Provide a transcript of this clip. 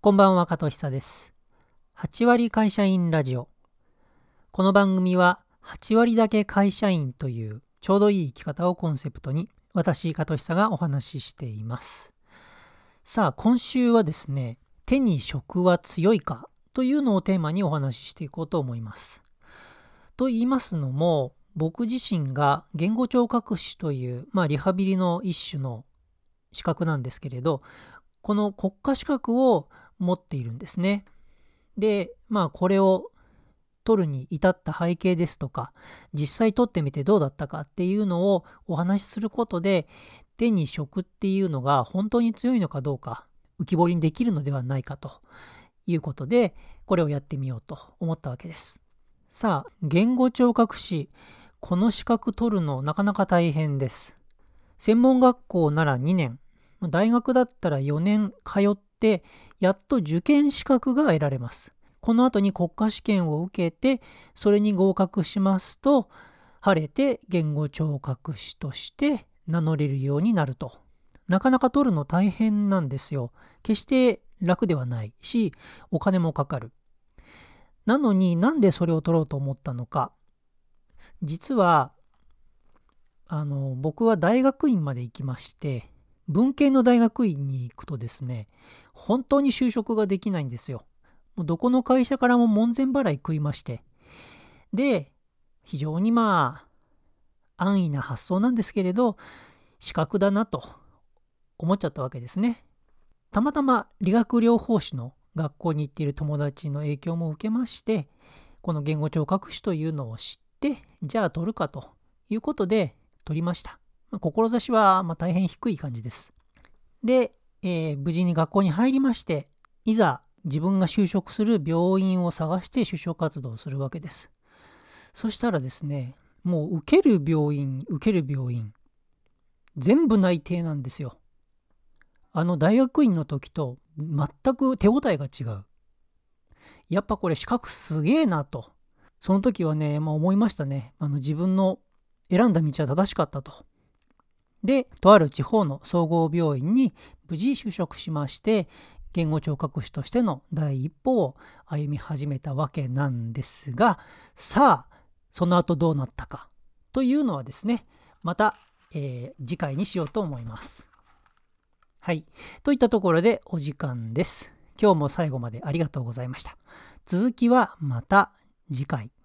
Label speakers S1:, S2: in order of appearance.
S1: こんばんは、加藤久です。8割会社員ラジオ。この番組は、8割だけ会社員というちょうどいい生き方をコンセプトに、私、加藤久がお話ししています。さあ、今週はですね、手に職は強いかというのをテーマにお話ししていこうと思います。と言いますのも、僕自身が言語聴覚士という、まあ、リハビリの一種の資格なんですけれど、この国家資格を持っているんですね。で、まあこれを取るに至った背景ですとか、実際取ってみてどうだったかっていうのをお話しすることで、手に職っていうのが本当に強いのかどうか浮き彫りにできるのではないかということで、これをやってみようと思ったわけです。さあ、言語聴覚士、この資格取るのなかなか大変です。専門学校なら2年、大学だったら4年通っ、やっと受験資格が得られます。この後に国家試験を受けて、それに合格しますと、晴れて言語聴覚士として名乗れるようになると。なかなか取るの大変なんですよ。決して楽ではないし、お金もかかる。なのになんでそれを取ろうと思ったのか。実は、あの、僕は大学院まで行きまして、文系の大学院に行くとですね、本当に就職ができないんですよ。もうどこの会社からも門前払い食いまして。で、非常にまあ、安易な発想なんですけれど、資格だなと思っちゃったわけですね。たまたま理学療法士の学校に行っている友達の影響も受けまして、この言語聴覚士というのを知って、じゃあ取るかということで取りました。まあ、志はま大変低い感じです。で、えー無事に学校に入りまして、いざ自分が就職する病院を探して就職活動をするわけです。そしたらですね、もう受ける病院、受ける病院、全部内定なんですよ。あの大学院の時と全く手応えが違う。やっぱこれ資格すげえなと。その時はね、まあ、思いましたね。あの自分の選んだ道は正しかったと。で、とある地方の総合病院に無事就職しまして、言語聴覚士としての第一歩を歩み始めたわけなんですが、さあ、その後どうなったかというのはですね、また、えー次回にしようと思います。はい。といったところでお時間です。今日も最後までありがとうございました。続きはまた次回。